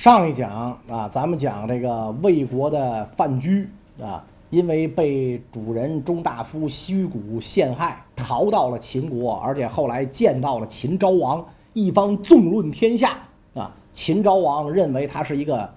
上一讲啊，咱们讲这个魏国的范雎啊，因为被主人中大夫虚谷陷害，逃到了秦国，而且后来见到了秦昭王，一方纵论天下啊。秦昭王认为他是一个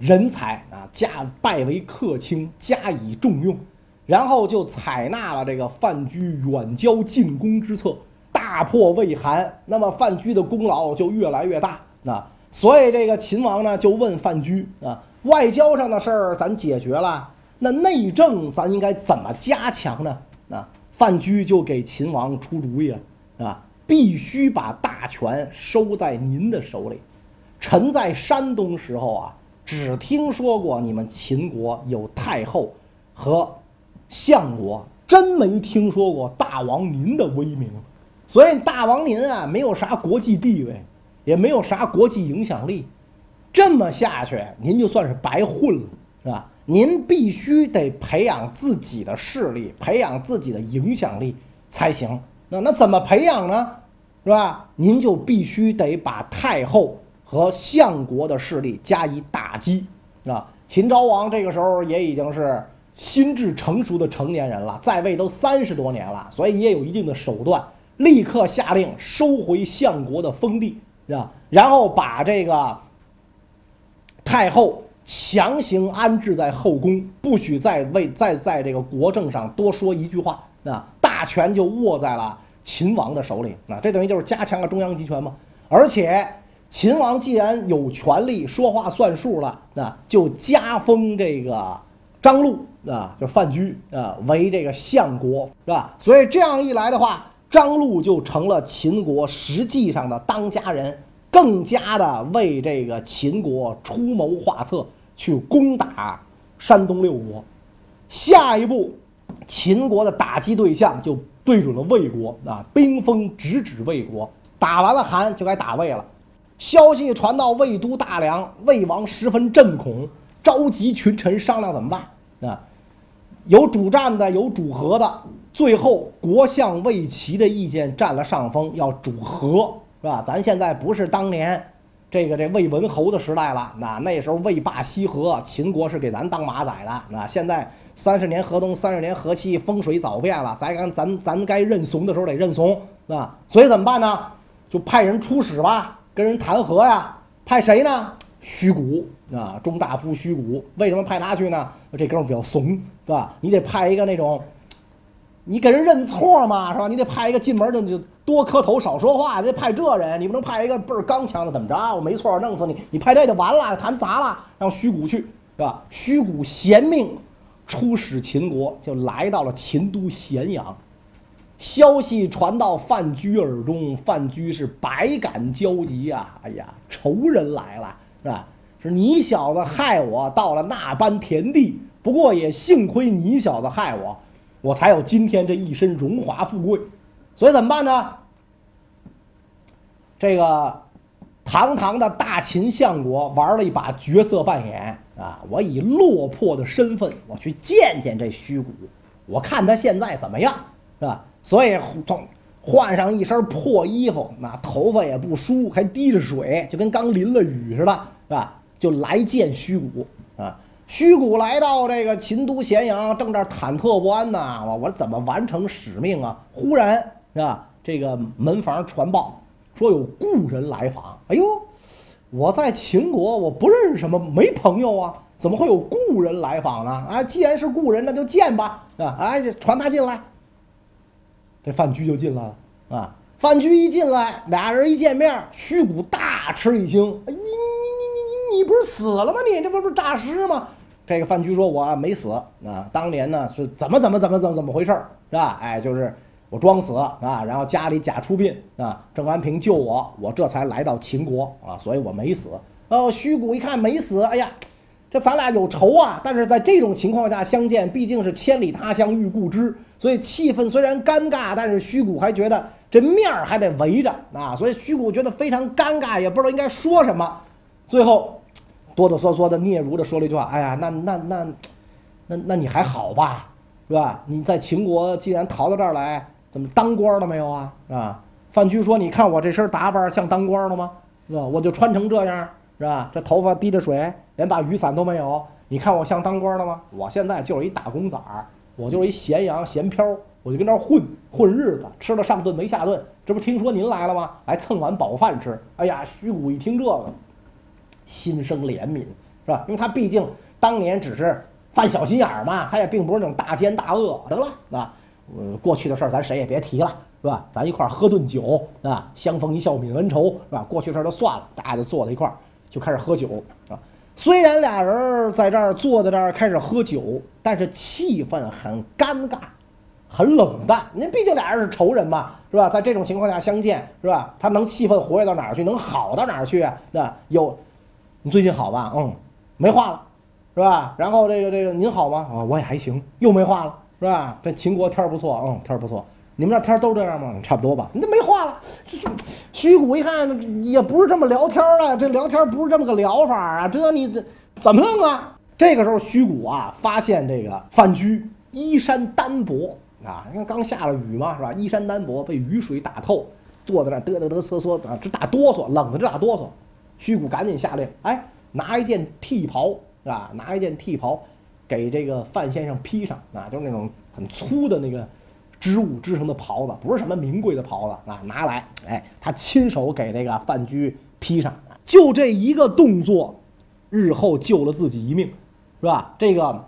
人才。啊，加拜为客卿，加以重用，然后就采纳了这个范雎远交近攻之策，大破魏韩。那么范雎的功劳就越来越大啊。所以这个秦王呢，就问范雎啊，外交上的事儿咱解决了，那内政咱应该怎么加强呢？啊，范雎就给秦王出主意了啊，必须把大权收在您的手里。臣在山东时候啊，只听说过你们秦国有太后和相国，真没听说过大王您的威名。所以大王您啊，没有啥国际地位。也没有啥国际影响力，这么下去您就算是白混了，是吧？您必须得培养自己的势力，培养自己的影响力才行。那那怎么培养呢？是吧？您就必须得把太后和相国的势力加以打击，啊！秦昭王这个时候也已经是心智成熟的成年人了，在位都三十多年了，所以也有一定的手段，立刻下令收回相国的封地。是吧？然后把这个太后强行安置在后宫，不许再为再在这个国政上多说一句话。啊，大权就握在了秦王的手里。啊，这等于就是加强了中央集权嘛。而且秦王既然有权利说话算数了，那就加封这个张禄啊，就范雎啊为这个相国，是吧？所以这样一来的话。张禄就成了秦国实际上的当家人，更加的为这个秦国出谋划策，去攻打山东六国。下一步，秦国的打击对象就对准了魏国啊，兵锋直指魏国。打完了韩，就该打魏了。消息传到魏都大梁，魏王十分震恐，召集群臣商量怎么办啊？有主战的，有主和的。最后，国相魏齐的意见占了上风，要主和，是吧？咱现在不是当年这个这魏文侯的时代了，那那时候魏霸西和，秦国是给咱当马仔的。那现在三十年河东，三十年河西，风水早变了，咱咱咱咱该认怂的时候得认怂，啊，所以怎么办呢？就派人出使吧，跟人谈和呀。派谁呢？虚谷啊，中大夫虚谷。为什么派他去呢？这哥们比较怂，是吧？你得派一个那种。你给人认错嘛，是吧？你得派一个进门的就多磕头少说话，得派这人。你不能派一个倍儿刚强的，怎么着？我没错，弄死你！你派这就完了，谈砸了，让虚谷去，是吧？虚谷贤命出使秦国，就来到了秦都咸阳。消息传到范雎耳中，范雎是百感交集呀！哎呀，仇人来了，是吧？是你小子害我到了那般田地，不过也幸亏你小子害我。我才有今天这一身荣华富贵，所以怎么办呢？这个堂堂的大秦相国玩了一把角色扮演啊！我以落魄的身份，我去见见这虚谷，我看他现在怎么样，是吧？所以换换上一身破衣服，那头发也不梳，还滴着水，就跟刚淋了雨似的，是吧？就来见虚谷啊！虚谷来到这个秦都咸阳，正这忐忑不安呢。我我怎么完成使命啊？忽然是吧？这个门房传报说有故人来访。哎呦，我在秦国，我不认识什么，没朋友啊，怎么会有故人来访呢？啊，既然是故人，那就见吧。啊，哎，传他进来。这范雎就进来了啊。范雎一进来，俩人一见面，虚谷大吃一惊。哎，你你你你你你不是死了吗？你这不是诈尸吗？这个范雎说：“我没死啊，当年呢是怎么怎么怎么怎么怎么回事儿，是吧？哎，就是我装死啊，然后家里假出殡啊，郑安平救我，我这才来到秦国啊，所以我没死。哦，虚谷一看没死，哎呀，这咱俩有仇啊！但是在这种情况下相见，毕竟是千里他乡遇故知，所以气氛虽然尴尬，但是虚谷还觉得这面儿还得围着啊，所以虚谷觉得非常尴尬，也不知道应该说什么，最后。”哆哆嗦嗦的、嗫嚅的说了一句话：“哎呀，那那那，那那你还好吧，是吧？你在秦国既然逃到这儿来，怎么当官了没有啊？是吧？”范雎说：“你看我这身打扮像当官的吗？是吧？我就穿成这样，是吧？这头发滴着水，连把雨伞都没有。你看我像当官的吗？我现在就是一打工仔儿，我就是一咸阳咸漂，我就跟这儿混混日子，吃了上顿没下顿。这不听说您来了吗？来蹭碗饱饭吃。哎呀，徐谷一听这个，心生怜悯，是吧？因为他毕竟当年只是犯小心眼儿嘛，他也并不是那种大奸大恶。得了，啊，呃，过去的事儿咱谁也别提了，是吧？咱一块儿喝顿酒，啊，相逢一笑泯恩仇，是吧？过去事儿就算了，大家就坐在一块儿就开始喝酒，啊。虽然俩人在这儿坐在这儿开始喝酒，但是气氛很尴尬，很冷淡。您毕竟俩人是仇人嘛，是吧？在这种情况下相见，是吧？他能气氛活跃到哪儿去？能好到哪儿去啊？那有，你最近好吧？嗯，没话了，是吧？然后这个这个您好吗？啊，我也还行，又没话了，是吧？这秦国天儿不错，嗯，天儿不错。你们这天儿都这样吗？差不多吧。你这没话了。这这，虚谷一看也不是这么聊天啊，这聊天不是这么个聊法啊。这你这怎么弄啊？这个时候虚谷啊，发现这个范雎衣衫单薄啊，你看刚下了雨嘛，是吧？衣衫单薄，被雨水打透，坐在那嘚嘚嘚瑟瑟啊，直打哆嗦，冷的直打哆嗦。虚谷赶紧下令，哎，拿一件剃袍啊，拿一件剃袍给这个范先生披上啊，就是那种很粗的那个。织物织成的袍子，不是什么名贵的袍子啊！拿来，哎，他亲手给这个范雎披上，就这一个动作，日后救了自己一命，是吧？这个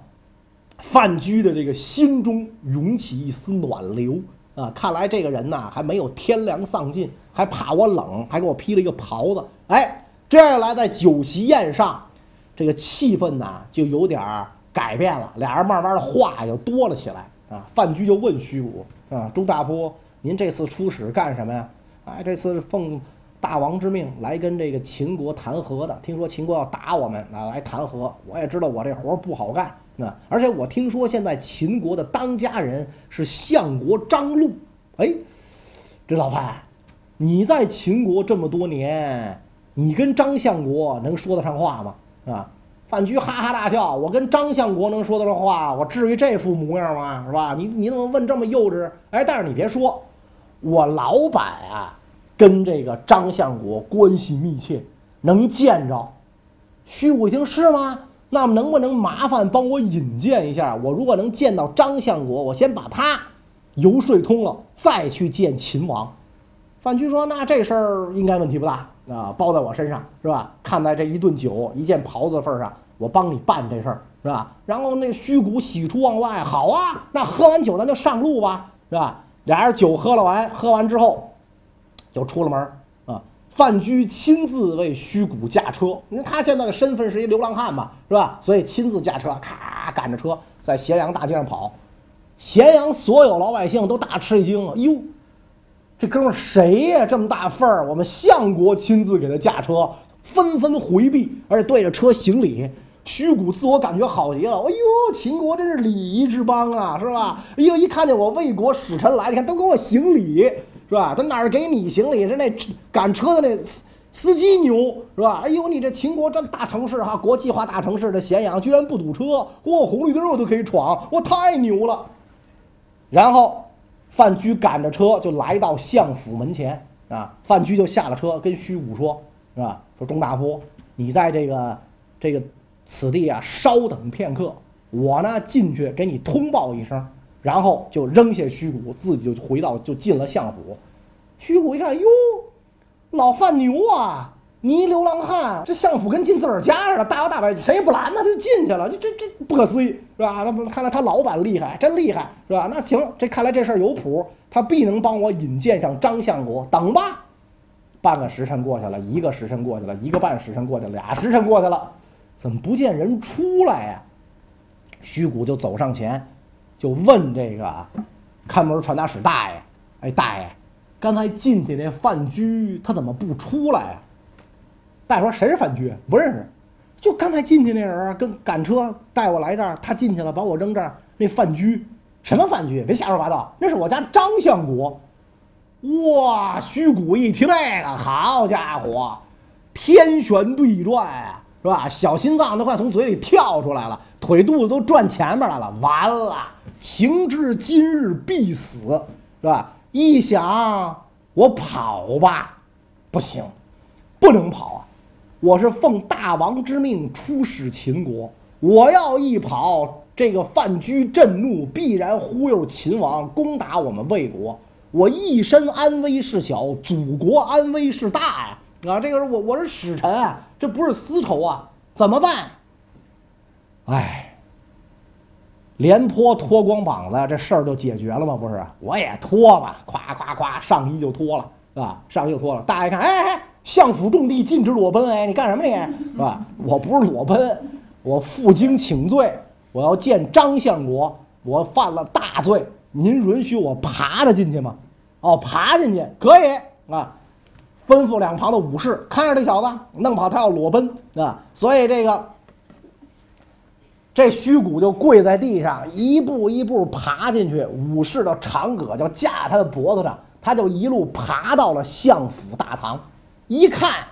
范雎的这个心中涌起一丝暖流啊！看来这个人呐，还没有天良丧尽，还怕我冷，还给我披了一个袍子。哎，这样来，在酒席宴上，这个气氛呐就有点改变了，俩人慢慢的话就多了起来。啊，范雎就问虚谷啊，朱大夫，您这次出使干什么呀？哎，这次是奉大王之命来跟这个秦国谈和的。听说秦国要打我们啊，来谈和。我也知道我这活不好干啊，而且我听说现在秦国的当家人是相国张禄。哎，这老范，你在秦国这么多年，你跟张相国能说得上话吗？啊？范雎哈哈大笑：“我跟张相国能说得上话，我至于这副模样吗？是吧？你你怎么问这么幼稚？哎，但是你别说，我老板啊，跟这个张相国关系密切，能见着。”虚武一听是吗？那么能不能麻烦帮我引荐一下？我如果能见到张相国，我先把他游说通了，再去见秦王。范雎说：“那这事儿应该问题不大啊，包在我身上是吧？看在这一顿酒、一件袍子的份上。”我帮你办这事儿是吧？然后那虚谷喜出望外，好啊，那喝完酒咱就上路吧，是吧？俩人酒喝了完，喝完之后就出了门啊。范雎亲自为虚谷驾车，因为他现在的身份是一流浪汉嘛，是吧？所以亲自驾车，咔赶着车在咸阳大街上跑。咸阳所有老百姓都大吃一惊了，哟，这哥们儿谁呀？这么大份儿，我们相国亲自给他驾车，纷纷回避，而且对着车行礼。虚谷自我感觉好极了，哎呦，秦国真是礼仪之邦啊，是吧？哎呦，一看见我魏国使臣来，你看都给我行礼，是吧？他哪儿给你行礼？是那赶车的那司机牛，是吧？哎呦，你这秦国这大城市哈，国际化大城市的咸阳居然不堵车，嚯，红绿灯我都可以闯，我太牛了。然后范雎赶着车就来到相府门前啊，范雎就下了车，跟虚谷说，是吧？说钟大夫，你在这个这个。此地啊，稍等片刻，我呢进去给你通报一声，然后就扔下虚谷，自己就回到就进了相府。虚谷一看，哟，老范牛啊，你一流浪汉，这相府跟进自个儿家似的，大摇大摆，谁也不拦他，就进去了，这这这不可思议是吧？那看来他老板厉害，真厉害是吧？那行，这看来这事儿有谱，他必能帮我引荐上张相国。等吧，半个时辰过去了，一个时辰过去了，一个半时辰过去了，俩时辰过去了。怎么不见人出来呀？虚谷就走上前，就问这个看门传达使大爷：“哎，大爷，刚才进去那范雎他怎么不出来啊？”大爷说：“谁是范雎？不认识。就刚才进去那人，跟赶车带我来这儿，他进去了，把我扔这儿。那范雎，什么范雎？别瞎说八道，那是我家张相国。”哇！虚谷一听这个，好家伙，天旋地转啊！是吧？小心脏都快从嘴里跳出来了，腿肚子都转前面来了。完了，行至今日必死，是吧？一想，我跑吧，不行，不能跑啊！我是奉大王之命出使秦国，我要一跑，这个范雎震怒，必然忽悠秦王攻打我们魏国。我一身安危是小，祖国安危是大呀！啊，这个是我我是使臣啊，这不是私仇啊，怎么办？哎，廉颇脱光膀子，这事儿就解决了吗？不是，我也脱吧，咵咵咵，上衣就脱了，是吧？上衣就脱了。大家看，哎哎，相府重地禁止裸奔，哎，你干什么你？是吧？我不是裸奔，我负荆请罪，我要见张相国，我犯了大罪，您允许我爬着进去吗？哦，爬进去可以啊。吩咐两旁的武士看着这小子，弄不好他要裸奔啊！所以这个这虚谷就跪在地上，一步一步爬进去。武士的长戈就架他的脖子上，他就一路爬到了相府大堂。一看，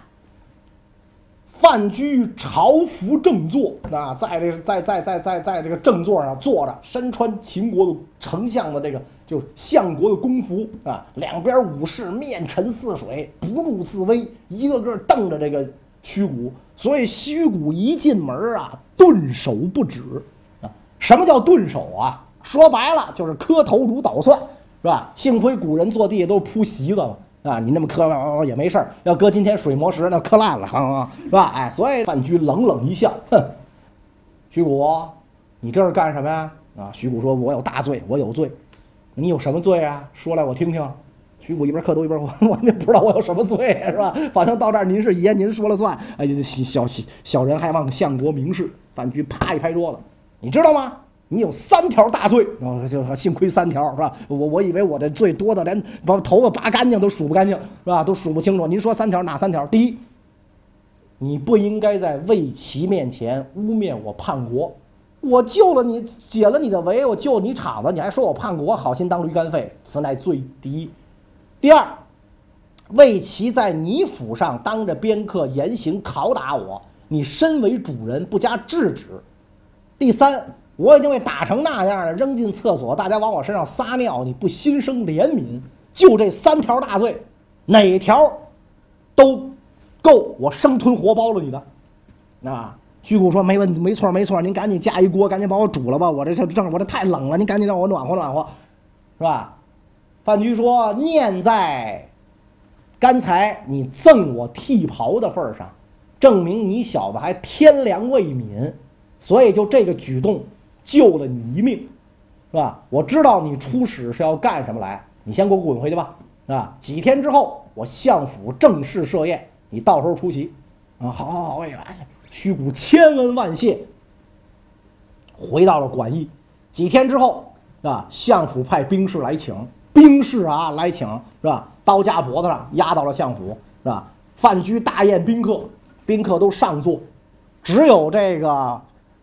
范雎朝服正坐啊，在这在在在在在这个正座上坐着，身穿秦国的丞相的这个。就相国的公服啊，两边武士面沉似水，不怒自威，一个个瞪着这个虚谷。所以虚谷一进门啊，顿首不止啊。什么叫顿首啊？说白了就是磕头如捣蒜，是吧？幸亏古人坐地下都铺席子了啊，你那么磕也没事儿。要搁今天水磨石，那磕烂了啊，是吧？哎，所以范雎冷冷一笑，哼，徐谷，你这是干什么呀？啊，徐谷说：“我有大罪，我有罪。”你有什么罪啊？说来我听听。徐谷一边磕头一边我 我也不知道我有什么罪，是吧？反正到这儿您是爷，您说了算。哎，小小小人还望相国明示。范雎啪一拍桌子，你知道吗？你有三条大罪。哦，就幸亏三条，是吧？我我以为我的罪多的连把头发拔干净都数不干净，是吧？都数不清楚。您说三条哪三条？第一，你不应该在魏齐面前污蔑我叛国。我救了你，解了你的围，我救你场子，你还说我叛国，好心当驴肝肺，此乃罪第一。第二，魏齐在你府上当着宾客严刑拷打我，你身为主人不加制止。第三，我已经被打成那样了，扔进厕所，大家往我身上撒尿，你不心生怜悯？就这三条大罪，哪条都够我生吞活剥了你的，啊？虚谷说：“没问，没错，没错，您赶紧架一锅，赶紧把我煮了吧，我这就正，我这太冷了，您赶紧让我暖和暖和，是吧？”范雎说：“念在刚才你赠我剃袍的份上，证明你小子还天良未泯，所以就这个举动救了你一命，是吧？我知道你出使是要干什么来，你先给我滚回去吧，啊？几天之后我相府正式设宴，你到时候出席，啊？好好好，我也来去。”虚谷千恩万谢，回到了馆驿。几天之后，啊，相府派兵士来请，兵士啊来请，是吧？刀架脖子上押到了相府，是吧？饭居大宴宾客，宾客都上座，只有这个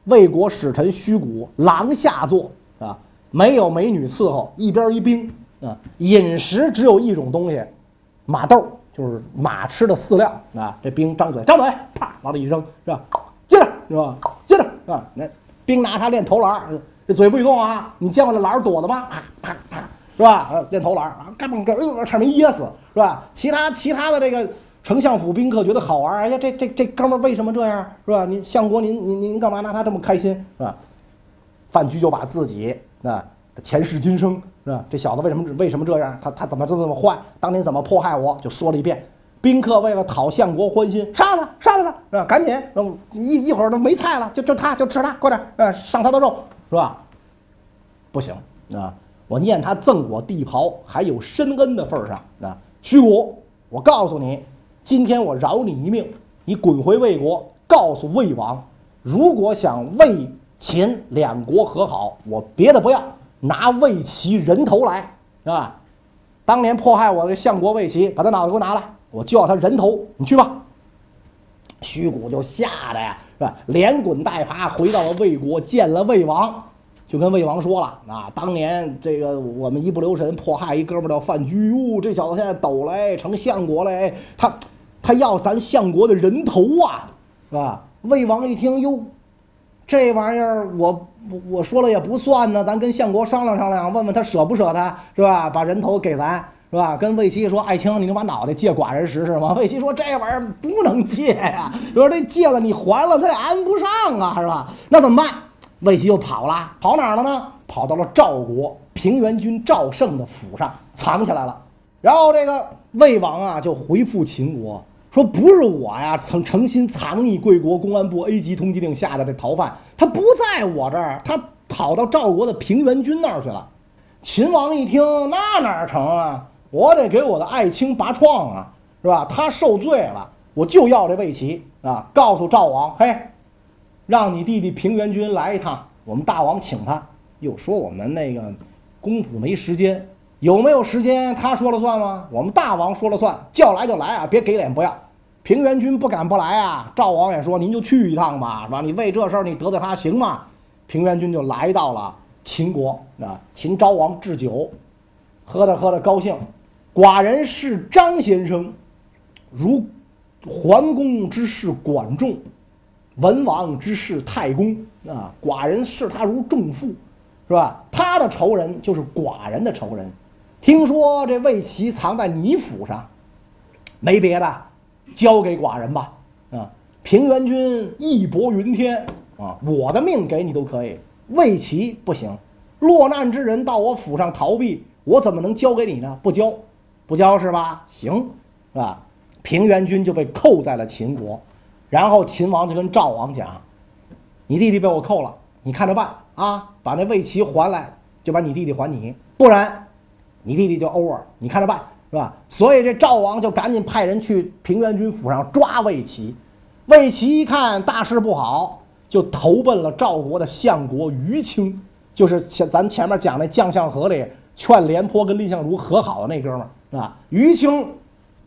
魏国使臣虚谷廊下坐，啊，没有美女伺候，一边一兵，啊，饮食只有一种东西，马豆。就是马吃的饲料啊！这兵张嘴，张嘴，啪，往里一扔，是吧？接着，是吧？接着啊！那兵拿它练投篮，这嘴不许动啊！你见过这篮儿躲的吗？啪啪啪，是吧？练投篮啊，嘎嘣嘎，哎呦，差点没噎死，是吧？其他其他的这个丞相府宾客觉得好玩，哎呀，这这这哥们为什么这样，是吧？您相国，您您您干嘛拿他这么开心，是吧？范雎就把自己啊。前世今生是吧？这小子为什么为什么这样？他他怎么这么坏？当年怎么迫害我？就说了一遍。宾客为了讨相国欢心，杀了他杀了他，是吧？赶紧，一一会儿都没菜了，就就他就吃他，快点，呃，上他的肉，是吧？不行啊！我念他赠我地袍，还有深恩的份上啊！虚谷，我告诉你，今天我饶你一命，你滚回魏国，告诉魏王，如果想魏秦两国和好，我别的不要。拿魏齐人头来，是吧？当年迫害我的相国魏齐，把他脑袋给我拿来，我就要他人头。你去吧。虚谷就吓得呀，是吧？连滚带爬回到了魏国，见了魏王，就跟魏王说了：啊，当年这个我们一不留神迫害一哥们儿叫范雎，哟，这小子现在抖了，成相国了，他他要咱相国的人头啊，是吧？魏王一听，哟。这玩意儿我我说了也不算呢，咱跟相国商量商量，问问他舍不舍他，是吧？把人头给咱，是吧？跟魏齐说：“爱卿，你能把脑袋借寡人使使吗？”魏齐说：“这玩意儿不能借呀，说这借了你还了，他也安不上啊，是吧？那怎么办？”魏齐又跑了，跑哪儿了呢？跑到了赵国平原君赵胜的府上藏起来了。然后这个魏王啊，就回复秦国说：“不是我呀，曾诚心藏匿贵国公安部 A 级通缉令下的这逃犯，他不在我这儿，他跑到赵国的平原君那儿去了。”秦王一听，那哪成啊？我得给我的爱卿拔创啊，是吧？他受罪了，我就要这魏齐啊！告诉赵王，嘿，让你弟弟平原君来一趟，我们大王请他。又说我们那个公子没时间，有没有时间他说了算吗？我们大王说了算，叫来就来啊，别给脸不要。平原君不敢不来啊。赵王也说，您就去一趟吧，是吧？你为这事儿你得罪他行吗？平原君就来到了秦国啊，秦昭王置酒，喝着喝着高兴。寡人是张先生，如桓公之事管仲，文王之事太公啊。寡人视他如重父，是吧？他的仇人就是寡人的仇人。听说这魏齐藏在你府上，没别的，交给寡人吧。啊，平原君义薄云天啊，我的命给你都可以。魏齐不行，落难之人到我府上逃避，我怎么能交给你呢？不交。不交是吧？行，是吧？平原君就被扣在了秦国，然后秦王就跟赵王讲：“你弟弟被我扣了，你看着办啊！把那魏齐还来，就把你弟弟还你；不然，你弟弟就 over，你看着办，是吧？”所以这赵王就赶紧派人去平原君府上抓魏齐。魏齐一看大事不好，就投奔了赵国的相国于清，就是前咱前面讲那将相和里劝廉颇跟蔺相如和好的那哥们儿。啊，于清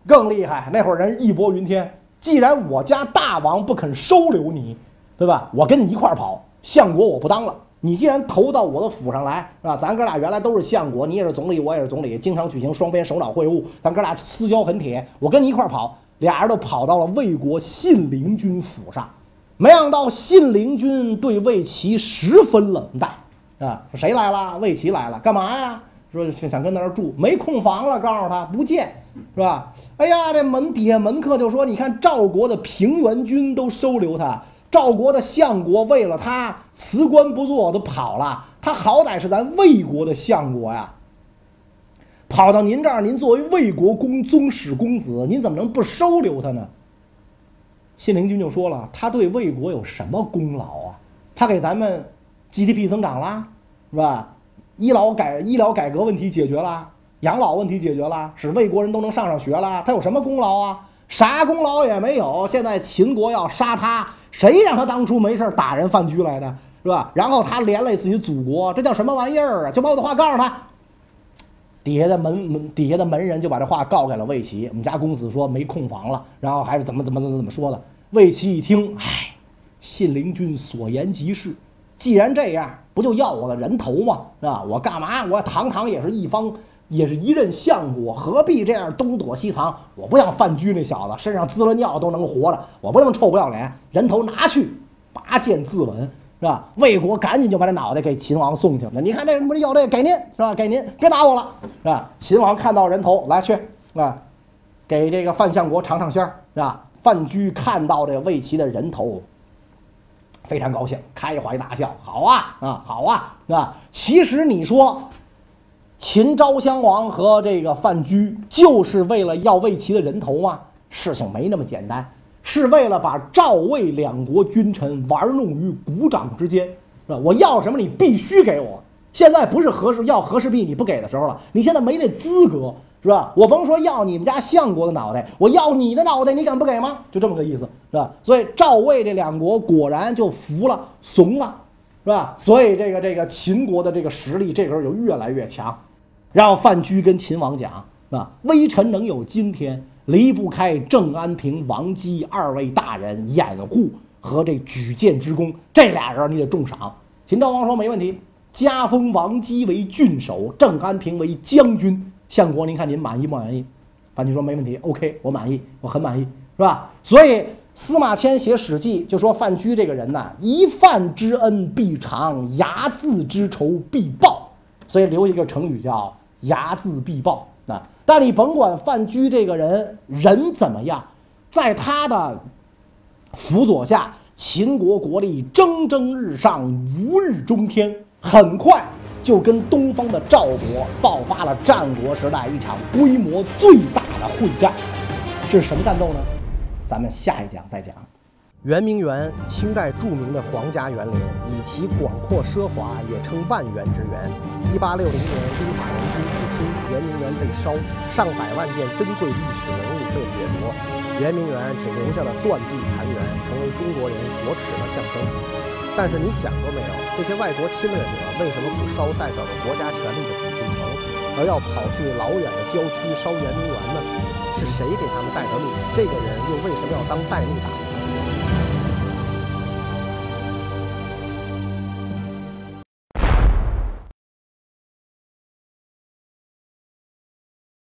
更厉害。那会儿人义薄云天，既然我家大王不肯收留你，对吧？我跟你一块儿跑，相国我不当了。你既然投到我的府上来，是吧？咱哥俩原来都是相国，你也是总理，我也是总理，经常举行双边首脑会晤，咱哥俩私交很铁。我跟你一块跑，俩人都跑到了魏国信陵君府上，没想到信陵君对魏齐十分冷淡啊！说谁来了？魏齐来了，干嘛呀？说想跟那儿住，没空房了，告诉他不见，是吧？哎呀，这门底下门客就说：“你看赵国的平原君都收留他，赵国的相国为了他辞官不做都跑了，他好歹是咱魏国的相国呀，跑到您这儿，您作为魏国公宗室公子，您怎么能不收留他呢？”信陵君就说了：“他对魏国有什么功劳啊？他给咱们 GDP 增长啦，是吧？”医疗改医疗改革问题解决了，养老问题解决了，使魏国人都能上上学了。他有什么功劳啊？啥功劳也没有。现在秦国要杀他，谁让他当初没事打人范雎来的，是吧？然后他连累自己祖国，这叫什么玩意儿啊？就把我的话告诉他。底下的门门底下的门人就把这话告给了魏齐。我们家公子说没空房了，然后还是怎么怎么怎么怎么说的。魏齐一听，唉，信陵君所言极是。既然这样，不就要我的人头吗？是吧？我干嘛？我堂堂也是一方，也是一任相国，何必这样东躲西藏？我不像范雎那小子，身上滋了尿都能活着，我不那么臭不要脸。人头拿去，拔剑自刎，是吧？魏国赶紧就把这脑袋给秦王送去了。你看这不是要这，给您是吧？给您，别打我了，是吧？秦王看到人头，来去，是吧？给这个范相国尝尝鲜，是吧？范雎看到这魏齐的人头。非常高兴，开怀大笑。好啊，啊，好啊，啊！其实你说，秦昭襄王和这个范雎就是为了要魏齐的人头吗？事情没那么简单，是为了把赵魏两国君臣玩弄于股掌之间，是吧？我要什么，你必须给我。现在不是和氏要和氏璧你不给的时候了，你现在没那资格。是吧？我甭说要你们家相国的脑袋，我要你的脑袋，你敢不给吗？就这么个意思，是吧？所以赵魏这两国果然就服了，怂了，是吧？所以这个这个秦国的这个实力这时候就越来越强。然后范雎跟秦王讲，啊，微臣能有今天，离不开郑安平、王姬二位大人掩护和这举荐之功，这俩人你得重赏。秦昭王说没问题，加封王姬为郡守，郑安平为将军。相国，您看您满意不满意？范雎说没问题，OK，我满意，我很满意，是吧？所以司马迁写《史记》就说范雎这个人呐，一饭之恩必偿，睚眦之仇必报，所以留一个成语叫睚眦必报啊。但你甭管范雎这个人人怎么样，在他的辅佐下，秦国国力蒸蒸日上，如日中天，很快就跟东方的赵国爆发了战国时代一场规模最大的会战。这是什么战斗呢？咱们下一讲再讲。圆明园，清代著名的皇家园林，以其广阔奢华，也称万园之园。一八六零年，英法联军入侵，圆明园被烧，上百万件珍贵历史文物被掠夺，圆明园只留下了断壁残垣，成为中国人国耻的象征。但是你想过没有，这些外国侵略者为什么不烧代表着国家权力的紫禁城，而要跑去老远的郊区烧圆明园呢？是谁给他们带的路？这个人又为什么要当带路党？